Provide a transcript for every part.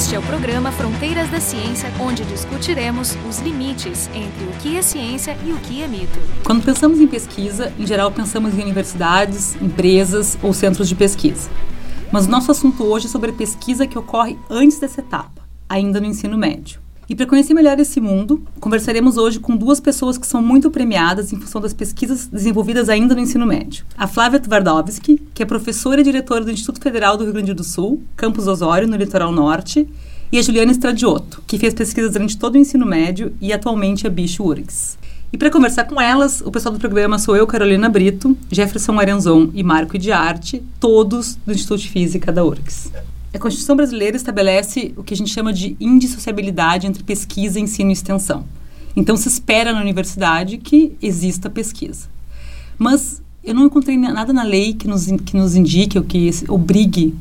Este é o programa Fronteiras da Ciência, onde discutiremos os limites entre o que é ciência e o que é mito. Quando pensamos em pesquisa, em geral pensamos em universidades, empresas ou centros de pesquisa. Mas o nosso assunto hoje é sobre a pesquisa que ocorre antes dessa etapa, ainda no ensino médio. E para conhecer melhor esse mundo, conversaremos hoje com duas pessoas que são muito premiadas em função das pesquisas desenvolvidas ainda no ensino médio. A Flávia Twardowski, que é professora e diretora do Instituto Federal do Rio Grande do Sul, Campus Osório, no litoral norte, e a Juliana Estradioto, que fez pesquisas durante todo o ensino médio e atualmente é bicho URGS. E para conversar com elas, o pessoal do programa sou eu, Carolina Brito, Jefferson Arenzon e Marco de Arte, todos do Instituto de Física da URGS. A Constituição brasileira estabelece o que a gente chama de indissociabilidade entre pesquisa, ensino e extensão. Então, se espera na universidade que exista pesquisa. Mas eu não encontrei nada na lei que nos, que nos indique ou que obrigue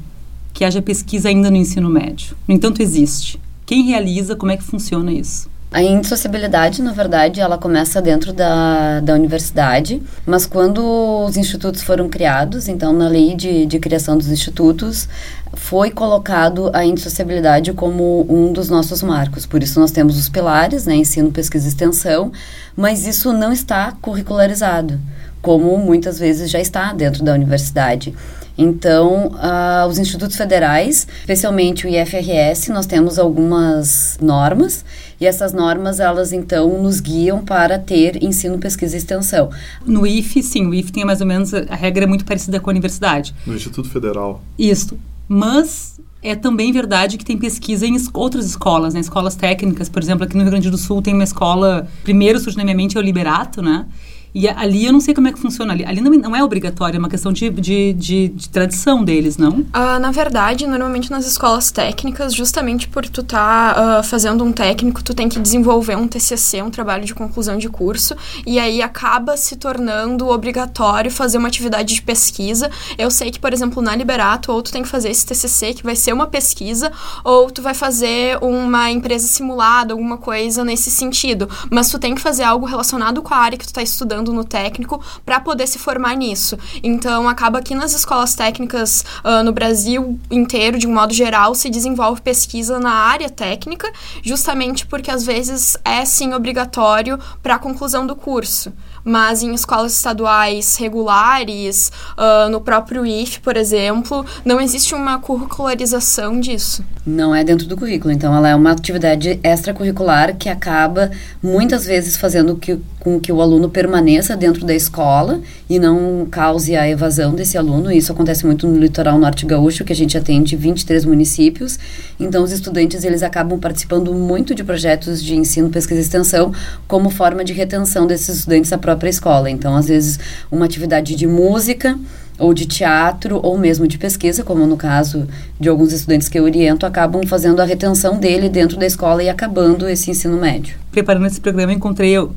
que haja pesquisa ainda no ensino médio. No entanto, existe. Quem realiza, como é que funciona isso? A indissociabilidade, na verdade, ela começa dentro da, da universidade, mas quando os institutos foram criados, então na lei de, de criação dos institutos, foi colocado a indissociabilidade como um dos nossos marcos. Por isso nós temos os pilares, né, ensino, pesquisa e extensão, mas isso não está curricularizado, como muitas vezes já está dentro da universidade. Então, uh, os institutos federais, especialmente o IFRS, nós temos algumas normas e essas normas, elas então nos guiam para ter ensino, pesquisa e extensão. No IF, sim, o IF tem mais ou menos, a regra é muito parecida com a universidade. No Instituto Federal. Isso. Mas é também verdade que tem pesquisa em outras escolas, né? escolas técnicas. Por exemplo, aqui no Rio Grande do Sul tem uma escola, primeiro surge na minha mente é o Liberato, né? E ali eu não sei como é que funciona. Ali, ali não, não é obrigatório, é uma questão de, de, de, de tradição deles, não? Uh, na verdade, normalmente nas escolas técnicas, justamente por tu tá, uh, fazendo um técnico, tu tem que desenvolver um TCC, um trabalho de conclusão de curso, e aí acaba se tornando obrigatório fazer uma atividade de pesquisa. Eu sei que, por exemplo, na Liberato, ou tu tem que fazer esse TCC, que vai ser uma pesquisa, ou tu vai fazer uma empresa simulada, alguma coisa nesse sentido. Mas tu tem que fazer algo relacionado com a área que tu está estudando estudando no técnico para poder se formar nisso. Então, acaba que nas escolas técnicas uh, no Brasil inteiro, de um modo geral, se desenvolve pesquisa na área técnica, justamente porque às vezes é sim obrigatório para a conclusão do curso mas em escolas estaduais regulares, uh, no próprio IF, por exemplo, não existe uma curricularização disso. Não é dentro do currículo, então ela é uma atividade extracurricular que acaba muitas vezes fazendo que, com que o aluno permaneça dentro da escola e não cause a evasão desse aluno. Isso acontece muito no litoral norte gaúcho, que a gente atende 23 municípios. Então os estudantes eles acabam participando muito de projetos de ensino, pesquisa e extensão como forma de retenção desses estudantes à própria escola. Então, às vezes, uma atividade de música ou de teatro ou mesmo de pesquisa, como no caso de alguns estudantes que eu oriento, acabam fazendo a retenção dele dentro da escola e acabando esse ensino médio. Preparando esse programa, encontrei, um,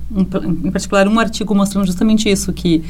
em particular, um artigo mostrando justamente isso, que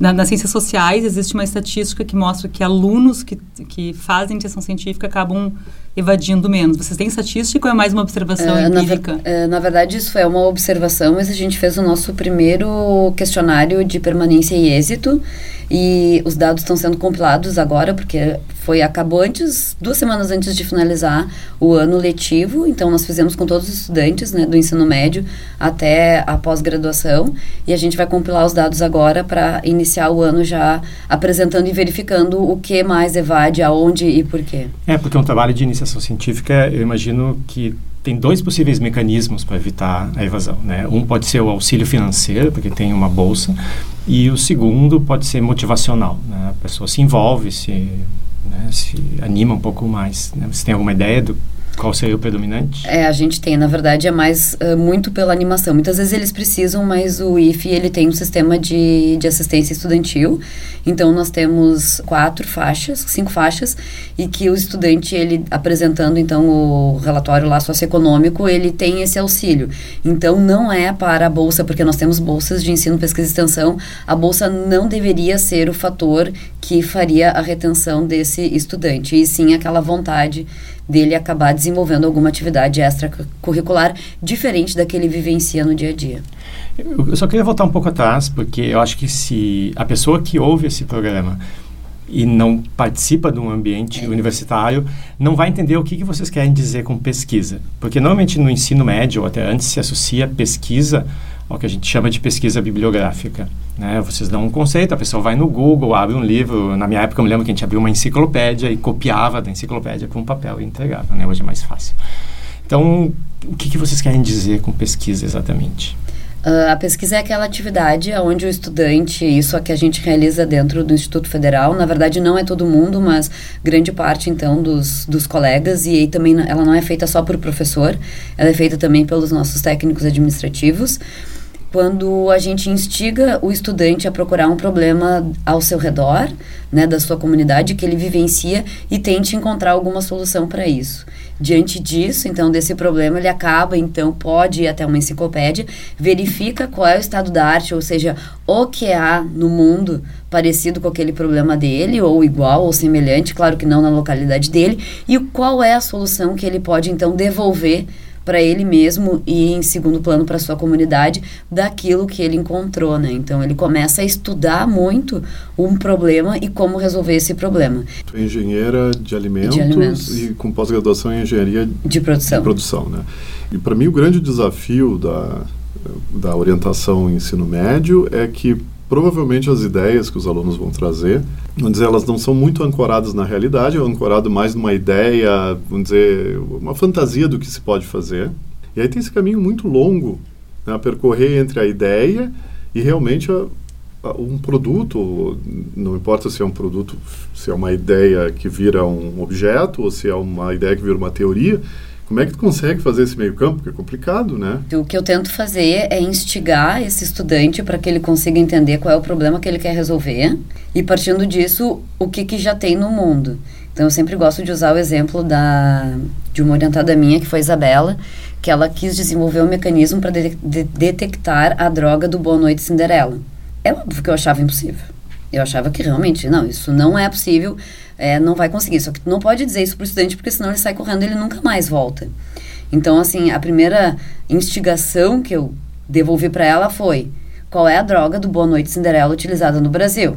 na, nas ciências sociais existe uma estatística que mostra que alunos que, que fazem iniciação científica acabam evadindo menos. Vocês têm estatística ou é mais uma observação uh, empírica? Na, ver, uh, na, verdade, isso é uma observação, mas a gente fez o nosso primeiro questionário de permanência e êxito e os dados estão sendo compilados agora, porque foi acabou antes, duas semanas antes de finalizar o ano letivo, então nós fizemos com todos os estudantes né, do ensino médio até a pós-graduação, e a gente vai compilar os dados agora para iniciar o ano já apresentando e verificando o que mais evade, aonde e por quê. É, porque é um trabalho de iniciação científica, eu imagino que tem dois possíveis mecanismos para evitar a evasão. Né? Um pode ser o auxílio financeiro, porque tem uma bolsa, e o segundo pode ser motivacional. Né? A pessoa se envolve, se, né, se anima um pouco mais. Né? Você tem alguma ideia do qual seria o predominante? É, a gente tem, na verdade, é mais uh, muito pela animação. Muitas vezes eles precisam, mas o IFE, ele tem um sistema de, de assistência estudantil. Então, nós temos quatro faixas, cinco faixas, e que o estudante, ele apresentando, então, o relatório lá socioeconômico, ele tem esse auxílio. Então, não é para a bolsa, porque nós temos bolsas de ensino, pesquisa e extensão, a bolsa não deveria ser o fator que faria a retenção desse estudante, e sim aquela vontade dele acabar alguma atividade extracurricular diferente da que ele vivencia no dia a dia. Eu só queria voltar um pouco atrás, porque eu acho que se a pessoa que ouve esse programa e não participa de um ambiente é. universitário, não vai entender o que, que vocês querem dizer com pesquisa. Porque normalmente no ensino médio, ou até antes, se associa pesquisa ao que a gente chama de pesquisa bibliográfica. Né? Vocês dão um conceito, a pessoa vai no Google, abre um livro. Na minha época, eu me lembro que a gente abriu uma enciclopédia e copiava da enciclopédia para um papel e entregava. Né? Hoje é mais fácil. Então, o que, que vocês querem dizer com pesquisa exatamente? Uh, a pesquisa é aquela atividade onde o estudante, isso é que a gente realiza dentro do Instituto Federal, na verdade não é todo mundo, mas grande parte então dos, dos colegas, e aí também ela não é feita só por professor, ela é feita também pelos nossos técnicos administrativos quando a gente instiga o estudante a procurar um problema ao seu redor, né, da sua comunidade que ele vivencia e tente encontrar alguma solução para isso. Diante disso, então, desse problema, ele acaba, então, pode ir até uma enciclopédia, verifica qual é o estado da arte, ou seja, o que há no mundo parecido com aquele problema dele, ou igual, ou semelhante, claro que não na localidade dele, e qual é a solução que ele pode, então, devolver para ele mesmo e em segundo plano para sua comunidade daquilo que ele encontrou, né? Então ele começa a estudar muito um problema e como resolver esse problema. Engenheira de alimentos, de alimentos. e com pós-graduação em engenharia de produção. De produção, né? E para mim o grande desafio da da orientação ensino médio é que provavelmente as ideias que os alunos vão trazer, vamos dizer, elas não são muito ancoradas na realidade, é ancorado mais numa ideia, vamos dizer, uma fantasia do que se pode fazer. E aí tem esse caminho muito longo né, a percorrer entre a ideia e realmente a, a, um produto, não importa se é um produto, se é uma ideia que vira um objeto ou se é uma ideia que vira uma teoria, como é que tu consegue fazer esse meio campo? Porque é complicado, né? O que eu tento fazer é instigar esse estudante para que ele consiga entender qual é o problema que ele quer resolver e, partindo disso, o que, que já tem no mundo. Então, eu sempre gosto de usar o exemplo da, de uma orientada minha, que foi Isabela, que ela quis desenvolver um mecanismo para de, de, detectar a droga do Boa Noite Cinderela. É óbvio que eu achava impossível. Eu achava que realmente, não, isso não é possível é, não vai conseguir. Só que tu não pode dizer isso para o estudante, porque senão ele sai correndo e ele nunca mais volta. Então, assim, a primeira instigação que eu devolvi para ela foi: qual é a droga do Boa Noite Cinderela utilizada no Brasil?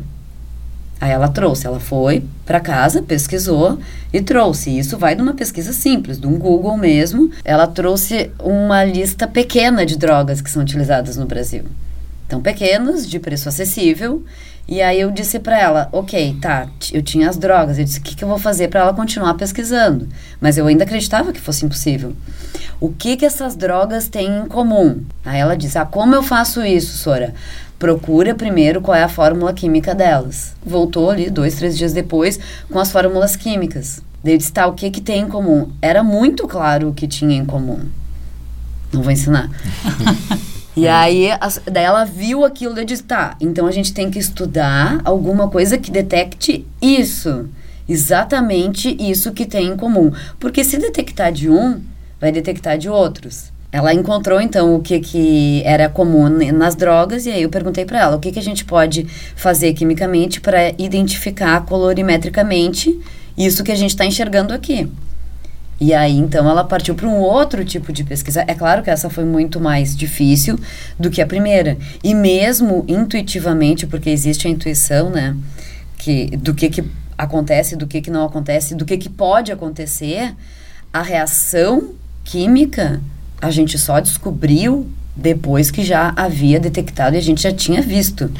Aí ela trouxe, ela foi para casa, pesquisou e trouxe. Isso vai de uma pesquisa simples, de um Google mesmo. Ela trouxe uma lista pequena de drogas que são utilizadas no Brasil. Então, pequenas, de preço acessível, e aí eu disse para ela, ok, tá, eu tinha as drogas. Eu disse, o que, que eu vou fazer para ela continuar pesquisando? Mas eu ainda acreditava que fosse impossível. O que que essas drogas têm em comum? Aí ela disse, ah, como eu faço isso, Sora? Procura primeiro qual é a fórmula química delas. Voltou ali dois, três dias depois com as fórmulas químicas. Daí eu disse, tá, o que que tem em comum? Era muito claro o que tinha em comum. Não vou ensinar. E aí, as, daí ela viu aquilo e disse, tá, então a gente tem que estudar alguma coisa que detecte isso. Exatamente isso que tem em comum. Porque se detectar de um, vai detectar de outros. Ela encontrou então o que, que era comum nas drogas e aí eu perguntei para ela o que, que a gente pode fazer quimicamente para identificar colorimetricamente isso que a gente está enxergando aqui. E aí, então, ela partiu para um outro tipo de pesquisa. É claro que essa foi muito mais difícil do que a primeira. E mesmo intuitivamente, porque existe a intuição, né? Que, do que, que acontece, do que, que não acontece, do que, que pode acontecer, a reação química a gente só descobriu depois que já havia detectado e a gente já tinha visto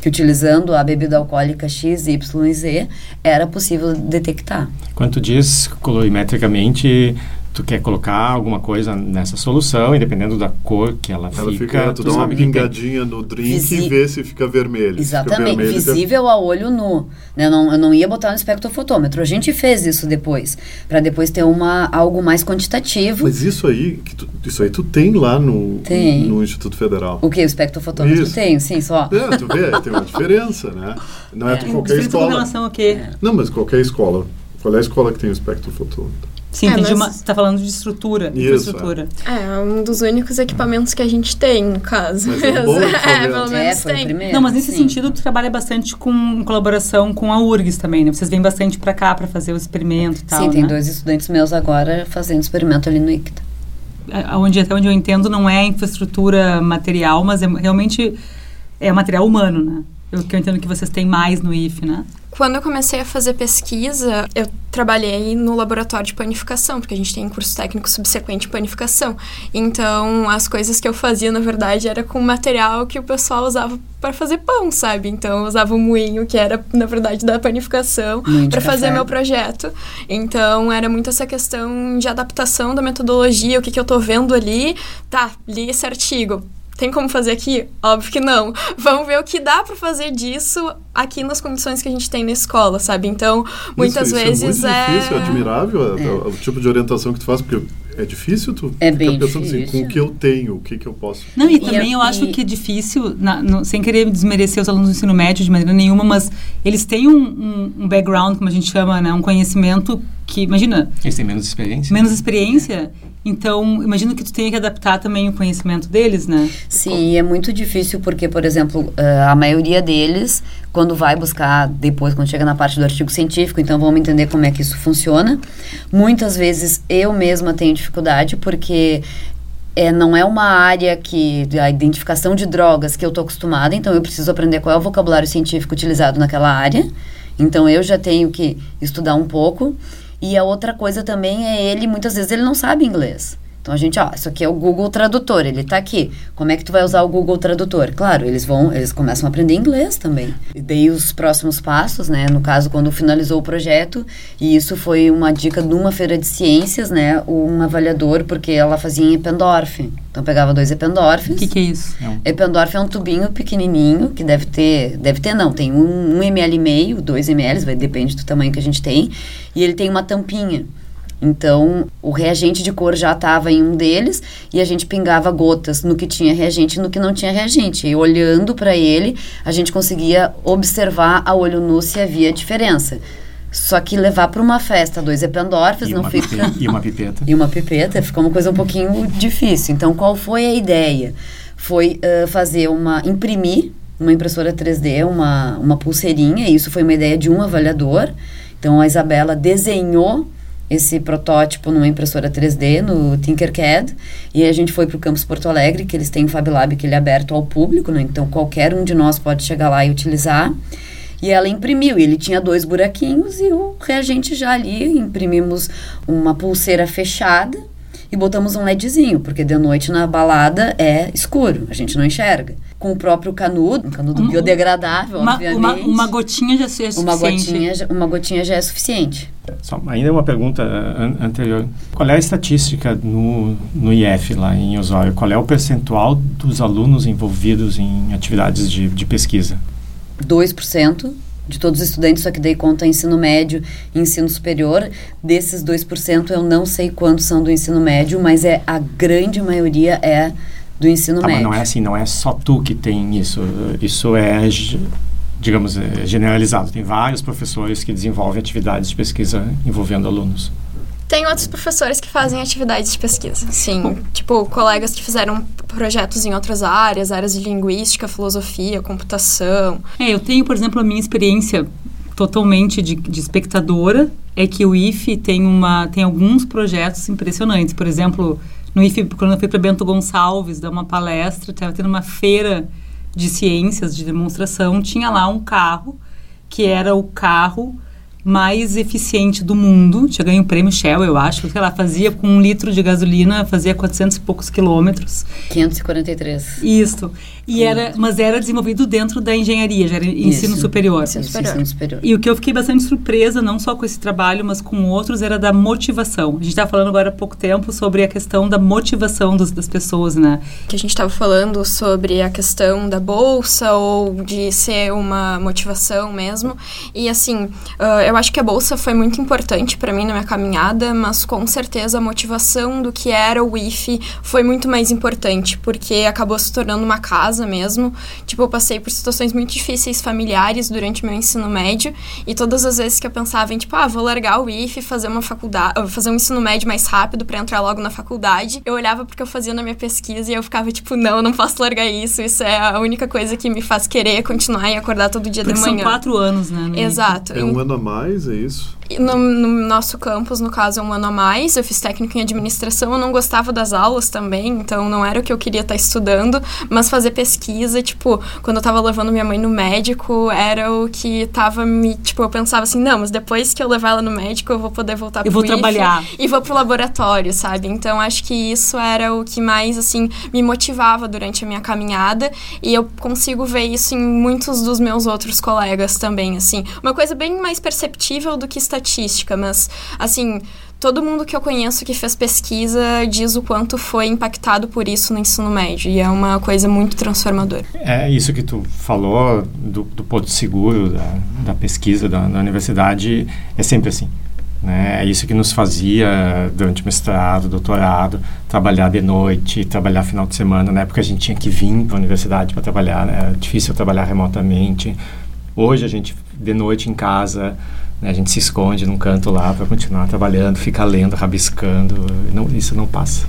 que utilizando a bebida alcoólica X, Y e Z era possível detectar. Quanto diz colorimetricamente, tu quer colocar alguma coisa nessa solução e dependendo da cor que ela, ela fica, fica tu, tu dá uma pingadinha no drink Visi... e vê se fica vermelho. Exatamente, fica vermelho, visível tá... a olho nu. Né? Eu, não, eu não ia botar no espectrofotômetro. A gente fez isso depois, para depois ter uma, algo mais quantitativo. Mas isso aí, que tu, isso aí tu tem lá no, tem. no Instituto Federal. O que? O espectrofotômetro isso. tem, sim, só. É, tu vê, tem uma diferença, né? Não é, é. qualquer escola. Com relação a quê? Não, mas qualquer escola. Qual é a escola que tem o espectrofotômetro? Sim, é, mas... você está falando de estrutura, Isso, infraestrutura. É. é. um dos únicos equipamentos que a gente tem, no caso. Mas é, é, pelo menos é, tem. Não, mas nesse sim. sentido, tu trabalha bastante com colaboração com a URGS também, né? Vocês vêm bastante para cá para fazer o experimento e tal, Sim, tem né? dois estudantes meus agora fazendo experimento ali no ICTA. É, onde, até onde eu entendo, não é infraestrutura material, mas é realmente é material humano, né? Eu, que eu entendo que vocês têm mais no IF, né? Quando eu comecei a fazer pesquisa, eu trabalhei no laboratório de panificação, porque a gente tem curso técnico subsequente em panificação. Então, as coisas que eu fazia, na verdade, era com material que o pessoal usava para fazer pão, sabe? Então, eu usava o moinho, que era, na verdade, da panificação, para fazer meu projeto. Então, era muito essa questão de adaptação da metodologia, o que, que eu tô vendo ali. Tá, li esse artigo tem como fazer aqui? Óbvio que não. Vamos ver o que dá para fazer disso aqui nas condições que a gente tem na escola, sabe? Então, muitas isso, vezes isso é. Muito difícil, é admirável é. o tipo de orientação que tu faz, porque é difícil tu é bem pensando difícil. assim, com o que eu tenho, o que, que eu posso. Não, e também eu acho que é difícil, na, no, sem querer desmerecer os alunos do ensino médio de maneira nenhuma, mas eles têm um, um, um background, como a gente chama, né? Um conhecimento que, imagina... Eles têm menos experiência. Menos experiência. Então, imagino que tu tenha que adaptar também o conhecimento deles, né? Sim, é muito difícil porque, por exemplo, a maioria deles, quando vai buscar depois, quando chega na parte do artigo científico, então vamos entender como é que isso funciona. Muitas vezes eu mesma tenho dificuldade porque é, não é uma área que a identificação de drogas que eu estou acostumada, então eu preciso aprender qual é o vocabulário científico utilizado naquela área. Então eu já tenho que estudar um pouco. E a outra coisa também é ele, muitas vezes ele não sabe inglês. Então a gente, ó, isso aqui é o Google Tradutor, ele está aqui. Como é que tu vai usar o Google Tradutor? Claro, eles vão, eles começam a aprender inglês também. E dei os próximos passos, né? No caso, quando finalizou o projeto, e isso foi uma dica de uma feira de ciências, né? Um avaliador, porque ela fazia em Eppendorf. Então pegava dois Eppendorfs. O que, que é isso? Eppendorf é um tubinho pequenininho, que deve ter, deve ter não, tem um, um ml e meio, dois ml, vai, depende do tamanho que a gente tem. E ele tem uma tampinha. Então, o reagente de cor já estava em um deles e a gente pingava gotas no que tinha reagente e no que não tinha reagente. E olhando para ele, a gente conseguia observar a olho nu se havia diferença. Só que levar para uma festa dois Eppendorfs não fica. Pipeta, e uma pipeta. e uma pipeta fica uma coisa um pouquinho difícil. Então, qual foi a ideia? Foi uh, fazer uma. imprimir uma impressora 3D, uma, uma pulseirinha. Isso foi uma ideia de um avaliador. Então, a Isabela desenhou esse protótipo numa impressora 3D no Tinkercad e a gente foi para o campus Porto Alegre que eles têm o Fab Lab que ele é aberto ao público, né? então qualquer um de nós pode chegar lá e utilizar. E ela imprimiu, e ele tinha dois buraquinhos e o reagente já ali imprimimos uma pulseira fechada e botamos um LEDzinho, porque de noite na balada é escuro, a gente não enxerga. Com o próprio canudo, um canudo um, biodegradável, uma, obviamente. Uma, uma gotinha já é suficiente. Uma gotinha, uma gotinha já é suficiente. Só, ainda uma pergunta an anterior. Qual é a estatística no, no IF, lá em Osório? Qual é o percentual dos alunos envolvidos em atividades de, de pesquisa? 2% de todos os estudantes, só que daí conta ensino médio e ensino superior. Desses 2%, eu não sei quantos são do ensino médio, mas é a grande maioria é do ensino tá, médio. Mas não é assim, não é só tu que tem isso. Isso é, digamos, é generalizado. Tem vários professores que desenvolvem atividades de pesquisa envolvendo alunos. Tem outros professores que fazem atividades de pesquisa, sim. tipo, colegas que fizeram projetos em outras áreas, áreas de linguística, filosofia, computação. É, eu tenho, por exemplo, a minha experiência totalmente de, de espectadora é que o IFE tem, uma, tem alguns projetos impressionantes. Por exemplo, no IFE, quando eu fui para Bento Gonçalves dar uma palestra, estava tendo uma feira de ciências, de demonstração, tinha lá um carro que era o carro mais eficiente do mundo. Tinha ganho um prêmio Shell, eu acho. Sei lá, fazia com um litro de gasolina, fazia 400 e poucos quilômetros. 543. Isso. E era, mas era desenvolvido dentro da engenharia, já era ensino Isso. superior. Ensino superior. Ensino superior. E o que eu fiquei bastante surpresa, não só com esse trabalho, mas com outros, era da motivação. A gente estava falando agora há pouco tempo sobre a questão da motivação dos, das pessoas, né? Que a gente estava falando sobre a questão da bolsa ou de ser uma motivação mesmo. E assim, uh, eu acho que a bolsa foi muito importante para mim na minha caminhada, mas com certeza a motivação do que era o IFE foi muito mais importante, porque acabou se tornando uma casa mesmo. Tipo, eu passei por situações muito difíceis familiares durante meu ensino médio e todas as vezes que eu pensava em, tipo, ah, vou largar o IFE, fazer uma faculdade, fazer um ensino médio mais rápido para entrar logo na faculdade, eu olhava porque eu fazia na minha pesquisa e eu ficava tipo, não, não posso largar isso, isso é a única coisa que me faz querer continuar e acordar todo dia porque de manhã. São quatro anos, né? Exato. É um ano a mais, é isso? No, no, nosso campus, no caso, é um ano a mais. Eu fiz técnico em administração, eu não gostava das aulas também, então não era o que eu queria estar estudando, mas fazer pesquisa, tipo, quando eu tava levando minha mãe no médico, era o que tava me, tipo, eu pensava assim, não, mas depois que eu levar ela no médico, eu vou poder voltar vou IFE trabalhar. e vou pro laboratório, sabe? Então acho que isso era o que mais, assim, me motivava durante a minha caminhada e eu consigo ver isso em muitos dos meus outros colegas também, assim. Uma coisa bem mais perceptível do que estatística, mas, assim, todo mundo que eu conheço que fez pesquisa diz o quanto foi impactado por isso no ensino médio. E é uma coisa muito transformadora. É isso que tu falou do, do ponto seguro da, da pesquisa da, da universidade, é sempre assim. Né? É isso que nos fazia, durante mestrado, doutorado, trabalhar de noite, trabalhar final de semana. Na época a gente tinha que vir para a universidade para trabalhar, né? era difícil trabalhar remotamente. Hoje a gente, de noite em casa, né? a gente se esconde num canto lá para continuar trabalhando, fica lendo, rabiscando. Não, isso não passa.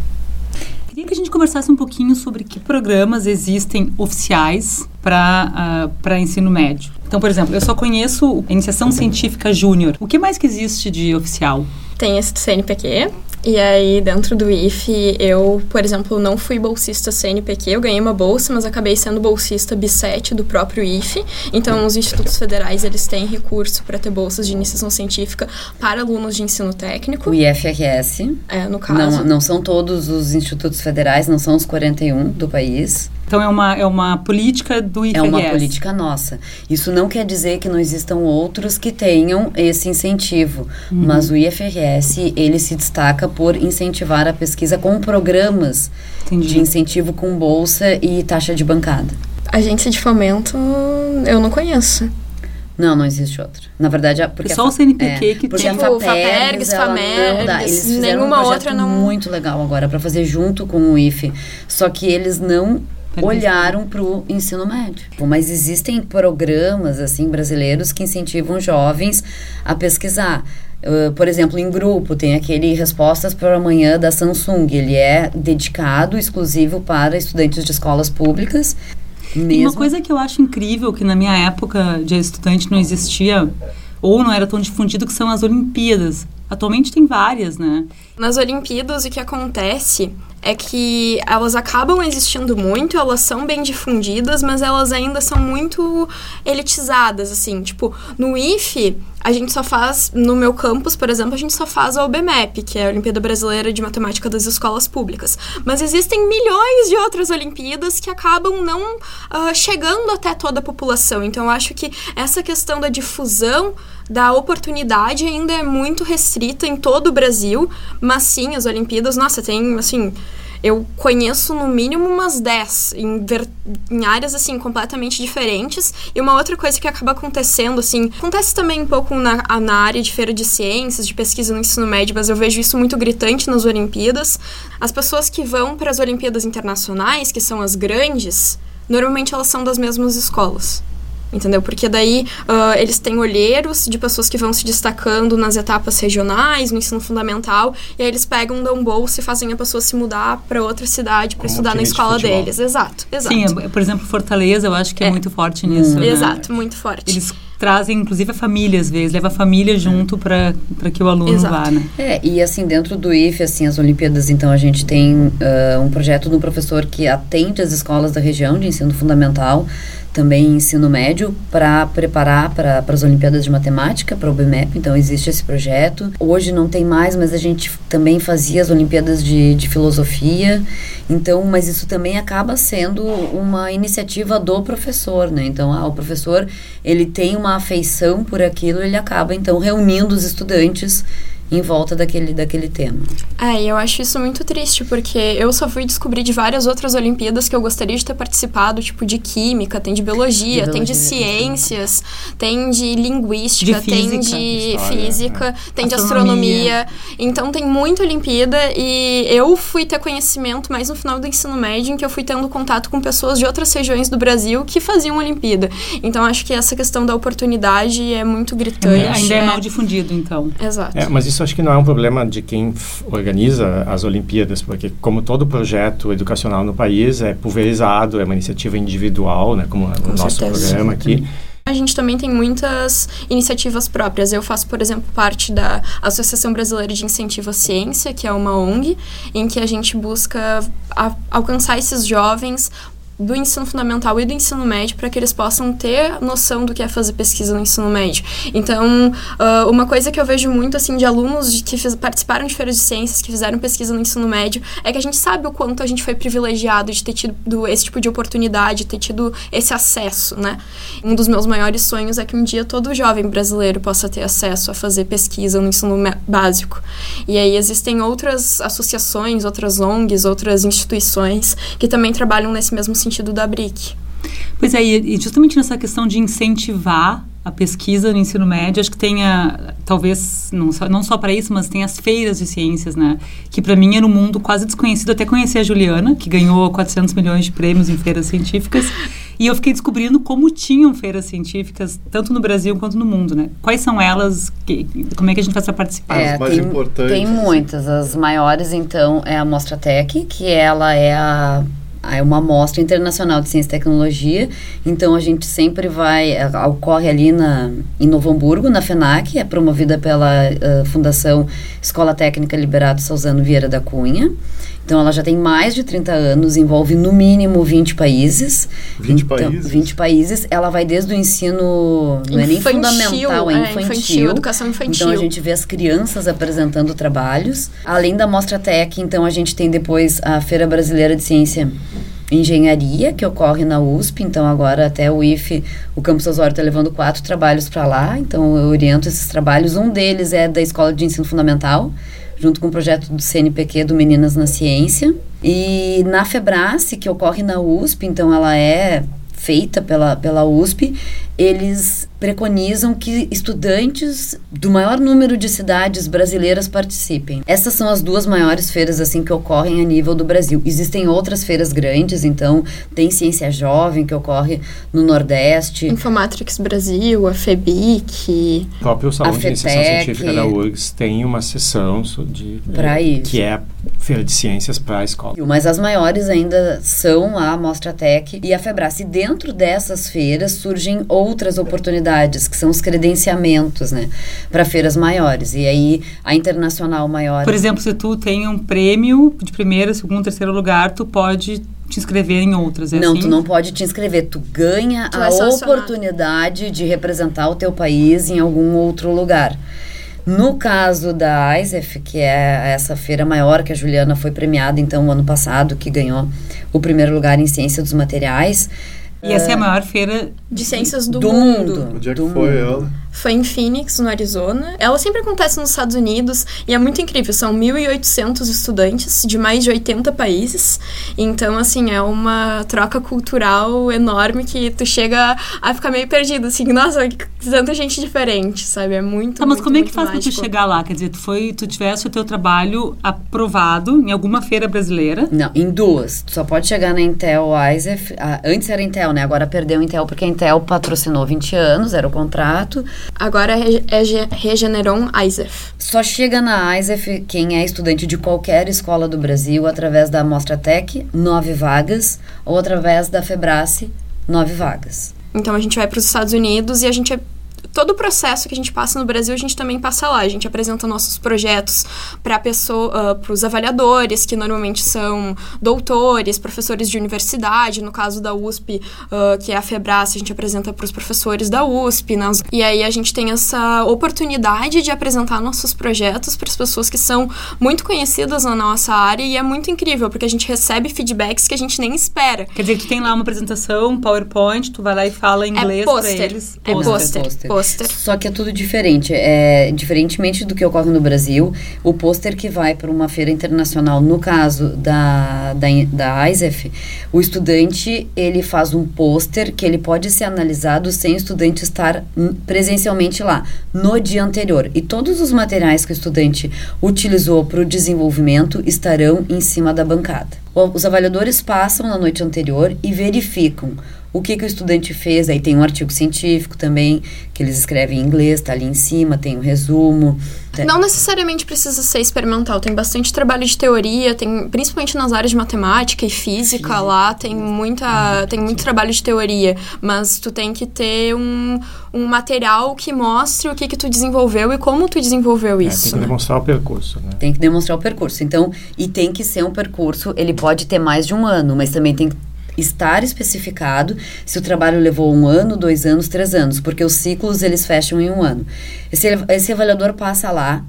Queria que a gente conversasse um pouquinho sobre que programas existem oficiais para uh, ensino médio. Então, por exemplo, eu só conheço a Iniciação Científica Júnior. O que mais que existe de oficial? Tem esse CNPq, e aí, dentro do IFE, eu, por exemplo, não fui bolsista CNPq, eu ganhei uma bolsa, mas acabei sendo bolsista B7 do próprio IFE. Então, os institutos federais, eles têm recurso para ter bolsas de iniciação científica para alunos de ensino técnico. O IFRS. É, no caso. Não, não são todos os institutos federais, não são os 41 do país. Então é uma, é uma política do IFRS. É uma política nossa. Isso não quer dizer que não existam outros que tenham esse incentivo, uhum. mas o IFRS ele se destaca por incentivar a pesquisa com programas Entendi. de incentivo com bolsa e taxa de bancada. Agência de fomento eu não conheço. Não, não existe outra. Na verdade, porque é só o CNPq é, que porque tem. a tipo, FAPERGS, FAMERGS, eles fizeram nenhuma um outra não muito legal agora para fazer junto com o IFE. Só que eles não olharam para o ensino médio. Mas existem programas assim brasileiros que incentivam jovens a pesquisar. Uh, por exemplo, em grupo, tem aquele Respostas para Amanhã da Samsung. Ele é dedicado, exclusivo para estudantes de escolas públicas. Mesmo. E uma coisa que eu acho incrível, que na minha época de estudante não existia, ou não era tão difundido, que são as Olimpíadas. Atualmente tem várias, né? Nas Olimpíadas, o que acontece é que elas acabam existindo muito, elas são bem difundidas, mas elas ainda são muito elitizadas, assim. Tipo, no IFE, a gente só faz, no meu campus, por exemplo, a gente só faz a OBMEP, que é a Olimpíada Brasileira de Matemática das Escolas Públicas. Mas existem milhões de outras Olimpíadas que acabam não uh, chegando até toda a população. Então, eu acho que essa questão da difusão da oportunidade ainda é muito restrita em todo o Brasil, mas sim, as Olimpíadas, nossa, tem, assim, eu conheço no mínimo umas 10 em, em, áreas assim completamente diferentes. E uma outra coisa que acaba acontecendo assim, acontece também um pouco na, na área de feira de ciências, de pesquisa no ensino médio, mas eu vejo isso muito gritante nas Olimpíadas. As pessoas que vão para as Olimpíadas internacionais, que são as grandes, normalmente elas são das mesmas escolas entendeu? Porque daí uh, eles têm olheiros de pessoas que vão se destacando nas etapas regionais, no ensino fundamental, e aí eles pegam, dão bolsa e fazem a pessoa se mudar para outra cidade para estudar na escola de deles. Exato, exato. Sim, é, por exemplo, Fortaleza, eu acho que é, é muito forte nisso. Hum. Né? Exato, muito forte. Eles trazem, inclusive, a família, às vezes, leva a família junto para que o aluno Exato. vá, né? É, e assim, dentro do IFE, assim, as Olimpíadas, então, a gente tem uh, um projeto do professor que atende as escolas da região de ensino fundamental, também ensino médio para preparar para as Olimpíadas de Matemática, para o BMEP, então existe esse projeto. Hoje não tem mais, mas a gente também fazia as Olimpíadas de, de Filosofia, então, mas isso também acaba sendo uma iniciativa do professor, né? Então, ah, o professor, ele tem uma afeição por aquilo, ele acaba, então, reunindo os estudantes em volta daquele, daquele tema. É, e eu acho isso muito triste, porque eu só fui descobrir de várias outras Olimpíadas que eu gostaria de ter participado, tipo de química, tem de biologia, de tem de ciências, tem de linguística, de física, tem de história, física, né? tem de astronomia. Então tem muita Olimpíada e eu fui ter conhecimento mais no final do ensino médio, em que eu fui tendo contato com pessoas de outras regiões do Brasil que faziam Olimpíada. Então acho que essa questão da oportunidade é muito gritante. É, ainda é, é mal difundido, então. Exato. É, mas isso isso acho que não é um problema de quem organiza as Olimpíadas, porque como todo projeto educacional no país é pulverizado, é uma iniciativa individual, né, como Com o nosso certeza. programa aqui. A gente também tem muitas iniciativas próprias. Eu faço, por exemplo, parte da Associação Brasileira de Incentivo à Ciência, que é uma ONG, em que a gente busca alcançar esses jovens do ensino fundamental e do ensino médio para que eles possam ter noção do que é fazer pesquisa no ensino médio. Então, uh, uma coisa que eu vejo muito assim de alunos de que fiz, participaram de feiras de ciências, que fizeram pesquisa no ensino médio, é que a gente sabe o quanto a gente foi privilegiado de ter tido esse tipo de oportunidade, ter tido esse acesso, né? Um dos meus maiores sonhos é que um dia todo jovem brasileiro possa ter acesso a fazer pesquisa no ensino básico. E aí existem outras associações, outras ONGs, outras instituições que também trabalham nesse mesmo sentido sentido da BRIC. Pois é, e justamente nessa questão de incentivar a pesquisa no ensino médio, acho que tenha, talvez, não só, não só para isso, mas tem as feiras de ciências, né? Que para mim era um mundo quase desconhecido. Até conheci a Juliana, que ganhou 400 milhões de prêmios em feiras científicas. E eu fiquei descobrindo como tinham feiras científicas, tanto no Brasil quanto no mundo, né? Quais são elas? Que, como é que a gente faz para participar? É, as mais tem, importantes. Tem muitas. As maiores, então, é a Mostra Tech, que ela é a é uma mostra internacional de ciência e tecnologia, então a gente sempre vai, é, ocorre ali na, em Novo Hamburgo, na FENAC, é promovida pela uh, Fundação Escola Técnica Liberato Salzano Vieira da Cunha. Então ela já tem mais de 30 anos, envolve no mínimo 20 países. 20 então, países? 20 países. Ela vai desde o ensino, não é nem fundamental, é, é infantil. infantil. Educação infantil. Então a gente vê as crianças apresentando trabalhos. Além da Mostra Tech, então a gente tem depois a Feira Brasileira de Ciência engenharia que ocorre na USP, então agora até o IFE, o Campus Osório está levando quatro trabalhos para lá, então eu oriento esses trabalhos. Um deles é da Escola de Ensino Fundamental, junto com o projeto do CNPq do Meninas na Ciência. E na Febrace, que ocorre na USP, então ela é feita pela, pela USP, eles preconizam que estudantes do maior número de cidades brasileiras participem. Essas são as duas maiores feiras assim que ocorrem a nível do Brasil. Existem outras feiras grandes, então tem Ciência Jovem que ocorre no Nordeste, Infomatrix Brasil, a FEBIC, o próprio Salão A de Iniciação. Científica da URGS tem uma sessão de Pra isso. que é a feira de ciências para a escola. Mas as maiores ainda são a Mostra Tech e a Febrace. E dentro dessas feiras surgem outras oportunidades, que são os credenciamentos, né, para feiras maiores. E aí a internacional maior. Por exemplo, se tu tem um prêmio de primeiro, segundo, terceiro lugar, tu pode te inscrever em outras, é não, assim? tu não pode te inscrever. Tu ganha Tu a é oportunidade de representar o teu país em algum outro lugar. No caso da ISEF, que é essa feira maior que a Juliana foi premiada, então, o ano passado, que ganhou o primeiro lugar em ciência dos materiais. E essa é a maior feira de ciências do, Do mundo. mundo. Onde é que do foi mundo. ela? Foi em Phoenix, no Arizona. Ela sempre acontece nos Estados Unidos e é muito incrível. São 1.800 estudantes de mais de 80 países. Então, assim, é uma troca cultural enorme que tu chega a ficar meio perdido. Assim, nossa, que tanta gente diferente, sabe? É muito, Tá, mas muito, como é que faz pra tu mágico. chegar lá? Quer dizer, tu foi, tu tivesse o teu trabalho aprovado em alguma feira brasileira. Não, em duas. Tu só pode chegar na Intel ISEF. antes era Intel, né? Agora perdeu a Intel porque a Intel patrocinou 20 anos, era o contrato. Agora é, Ge- Regeneron ISEF. Só chega na ISEF quem é estudante de qualquer escola do Brasil através da Mostra Tech, nove vagas, ou através da Febrace, nove vagas. Então a gente vai para os Estados Unidos e a gente é todo o processo que a gente passa no Brasil, a gente também passa lá. A gente apresenta nossos projetos para pessoa, para os avaliadores, que normalmente são doutores, professores de universidade. No caso da USP, ah, que é a Febrace, a gente apresenta para os professores da USP. Nas... E aí a gente tem essa oportunidade de apresentar nossos projetos para as pessoas que são muito conhecidas na nossa área e é muito incrível, porque a gente recebe feedbacks que a gente nem espera. Quer dizer, tu tem lá uma apresentação, um PowerPoint, tu vai lá e fala em inglês é pôster. eles. É Pôster, pôster. pôster. Pôster. Só que é tudo diferente. É, diferentemente do que ocorre no Brasil, o pôster que vai para uma feira internacional, no caso da, da, da ISEF, o estudante ele faz um pôster que ele pode ser analisado sem o estudante estar presencialmente lá, no dia anterior. E todos os materiais que o estudante utilizou para o desenvolvimento estarão em cima da bancada. Os avaliadores passam na noite anterior e verificam o que, que o estudante fez. Aí tem um artigo científico também, que eles escrevem em inglês, tá ali em cima, tem um resumo. Não necessariamente precisa ser experimental, tem bastante trabalho de teoria, tem principalmente nas áreas de matemática e física, física. lá tem muita tem muito trabalho de teoria, mas tu tem que ter um, um material que mostre o que que tu desenvolveu e como tu desenvolveu é, isso. Tem que demonstrar o percurso, né? Tem que demonstrar o percurso. Então, e tem que ser um percurso, ele pode ter mais de um ano, mas também tem que estar especificado se o trabalho levou um ano, dois anos, três anos, porque os ciclos eles fecham em um ano. Esse, esse avaliador passa lá,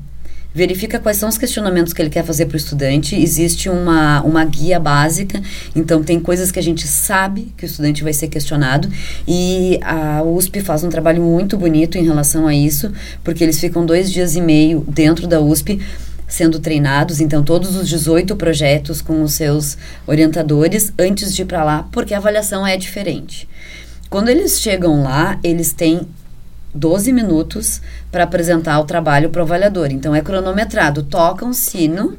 verifica quais são os questionamentos que ele quer fazer para o estudante. Existe uma, uma guia básica, então tem coisas que a gente sabe que o estudante vai ser questionado. E a USP faz um trabalho muito bonito em relação a isso, porque eles ficam dois dias e meio dentro da USP sendo treinados, então todos os 18 projetos com os seus orientadores antes de ir para lá, porque a avaliação é diferente. Quando eles chegam lá, eles têm 12 minutos para apresentar o trabalho para o avaliador. Então é cronometrado, toca um sino,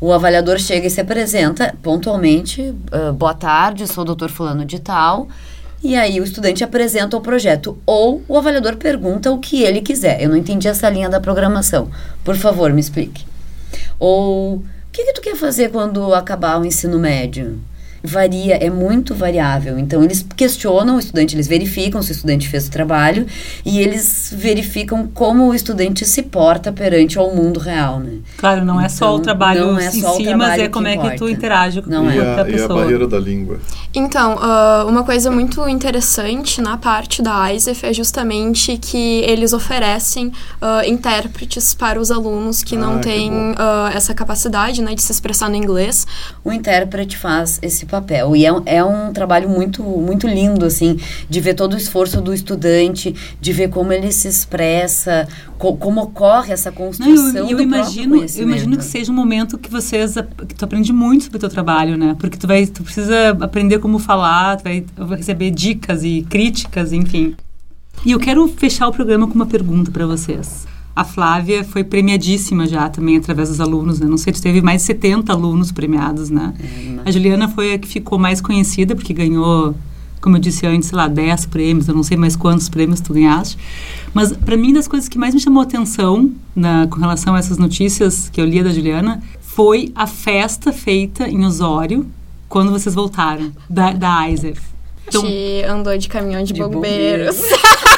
o avaliador chega e se apresenta pontualmente, uh, boa tarde, sou o doutor fulano de tal, e aí o estudante apresenta o projeto ou o avaliador pergunta o que ele quiser. Eu não entendi essa linha da programação. Por favor, me explique. Ou o que, que tu quer fazer quando acabar o ensino médio? Varia, é muito variável. Então, eles questionam o estudante, eles verificam se o estudante fez o trabalho e eles verificam como o estudante se porta perante ao mundo real, né? Claro, não então, é só o então, trabalho não é só em si, mas é como é que tu interage com não é. a pessoa. E a barreira da língua. Então, uh, uma coisa muito interessante na parte da ISEF é justamente que eles oferecem uh, intérpretes para os alunos que ah, não têm uh, essa capacidade né, de se expressar no inglês. O intérprete faz esse papel. E é, é um trabalho muito, muito lindo, assim, de ver todo o esforço do estudante, de ver como ele se expressa, co como ocorre essa construção Não, eu, eu imagino, Eu imagino que seja um momento que vocês, que tu aprende muito sobre o teu trabalho, né? Porque tu vai, tu precisa aprender como falar, tu vai receber dicas e críticas, enfim. E eu quero fechar o programa com uma pergunta para vocês. A Flávia foi premiadíssima já também através dos alunos, né? Não sei, teve mais de 70 alunos premiados, né? É, a Juliana foi a que ficou mais conhecida, porque ganhou, como eu disse antes, sei lá, 10 prêmios, eu não sei mais quantos prêmios tu ganhaste. Mas, para mim, das coisas que mais me chamou a atenção na, com relação a essas notícias que eu lia da Juliana foi a festa feita em Osório quando vocês voltaram, da, da ISEF. Então, que andou de caminhão de, de bombeiros. bombeiros.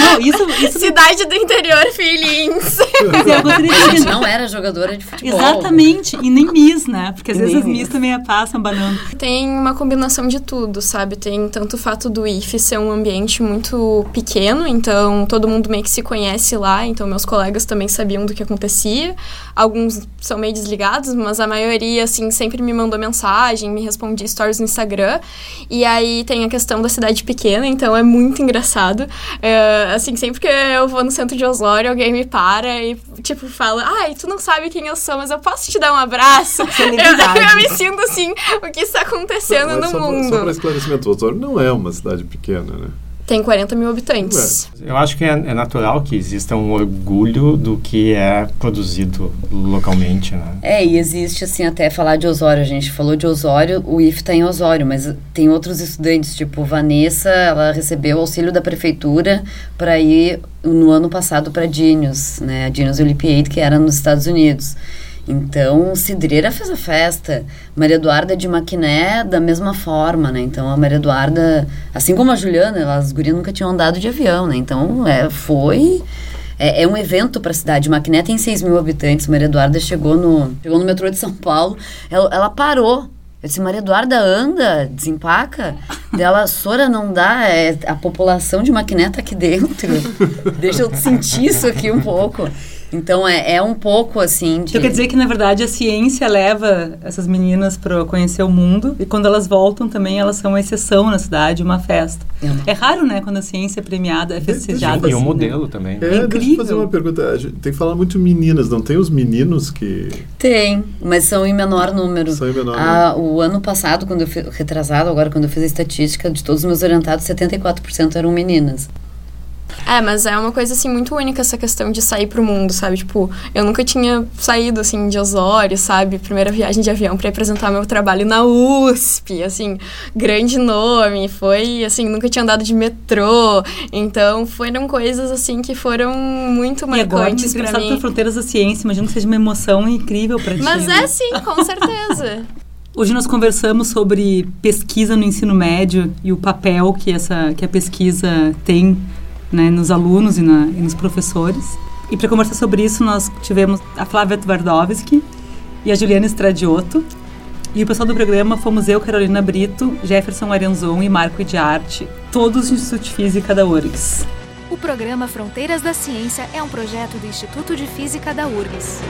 Não, isso, isso Cidade do interior, feelings. Mas não era jogadora de futebol. Exatamente. E nem Miss, né? Porque às vezes as Miss também passam banando. Tem uma combinação de tudo, sabe? Tem tanto o fato do IF ser um ambiente muito pequeno, então todo mundo meio que se conhece lá, então meus colegas também sabiam do que acontecia. Alguns são meio desligados, mas a maioria, assim, sempre me mandou mensagem, me respondia stories no Instagram. E aí tem a questão da cidade pequena, então é muito engraçado. Uh, assim, sempre que eu vou no centro de Osório, alguém me para e, tipo, fala: Ai, tu não sabe quem eu sou, mas eu posso te dar um abraço. eu, eu me sinto assim, o que está acontecendo no só mundo. Pra, só para esclarecimento, Osório não é uma cidade pequena, né? Tem 40 mil habitantes. Eu acho que é, é, natural que exista um orgulho do que é produzido localmente, né? É, e existe, assim, até falar de Osório. A gente falou de Osório, o IF está em Osório, mas tem outros estudantes, tipo Vanessa, ela recebeu auxílio da prefeitura para ir no ano passado para Dinius, né? A Dinius Olympiade, que era nos Estados Unidos. Então, Cidreira fez a festa, Maria Eduarda de Maquiné da mesma forma, né? Então, a Maria Eduarda, assim como a Juliana, as gurias nunca tinham andado de avião, né? Então, é, foi... É, é um evento para a cidade. Maquiné tem 6 mil habitantes. Maria Eduarda chegou no, chegou no metrô de São Paulo. Ela, ela parou eu disse, Maria Eduarda, anda, desempaca. Dela, Sora, não dá, é, a população de Maquiné tá aqui dentro. Deixa eu sentir isso aqui um pouco. Então é, é um pouco assim de... Então quer dizer que na verdade a ciência leva essas meninas para conhecer o mundo e quando elas voltam também elas são uma exceção na cidade, uma festa. É, é raro, né, quando a ciência é premiada, é festejada. E assim, um modelo né? também. É, é incrível. Deixa eu fazer uma pergunta. Tem que falar muito meninas, não tem os meninos que... Tem, mas são em menor número. São em menor ah, número. O ano passado, quando eu fiz, retrasado, agora quando eu fiz a estatística de todos os meus orientados, 74% eram meninas. É, mas é uma coisa, assim, muito única essa questão de sair pro mundo, sabe? Tipo, eu nunca tinha saído, assim, de Osório, sabe? Primeira viagem de avião para apresentar meu trabalho na USP, assim, grande nome. Foi, assim, nunca tinha andado de metrô. Então, foram coisas, assim, que foram muito marcantes para mim. por Fronteiras da Ciência, imagino que seja uma emoção incrível para ti. Mas é sim, com certeza. Hoje nós conversamos sobre pesquisa no ensino médio e o papel que, essa, que a pesquisa tem né, nos alunos e, na, e nos professores. E para conversar sobre isso, nós tivemos a Flávia Twardowski e a Juliana Estradioto. E o pessoal do programa fomos eu, Carolina Brito, Jefferson Arenzon e Marco de Arte, todos do Instituto de Física da URGS. O programa Fronteiras da Ciência é um projeto do Instituto de Física da URGS.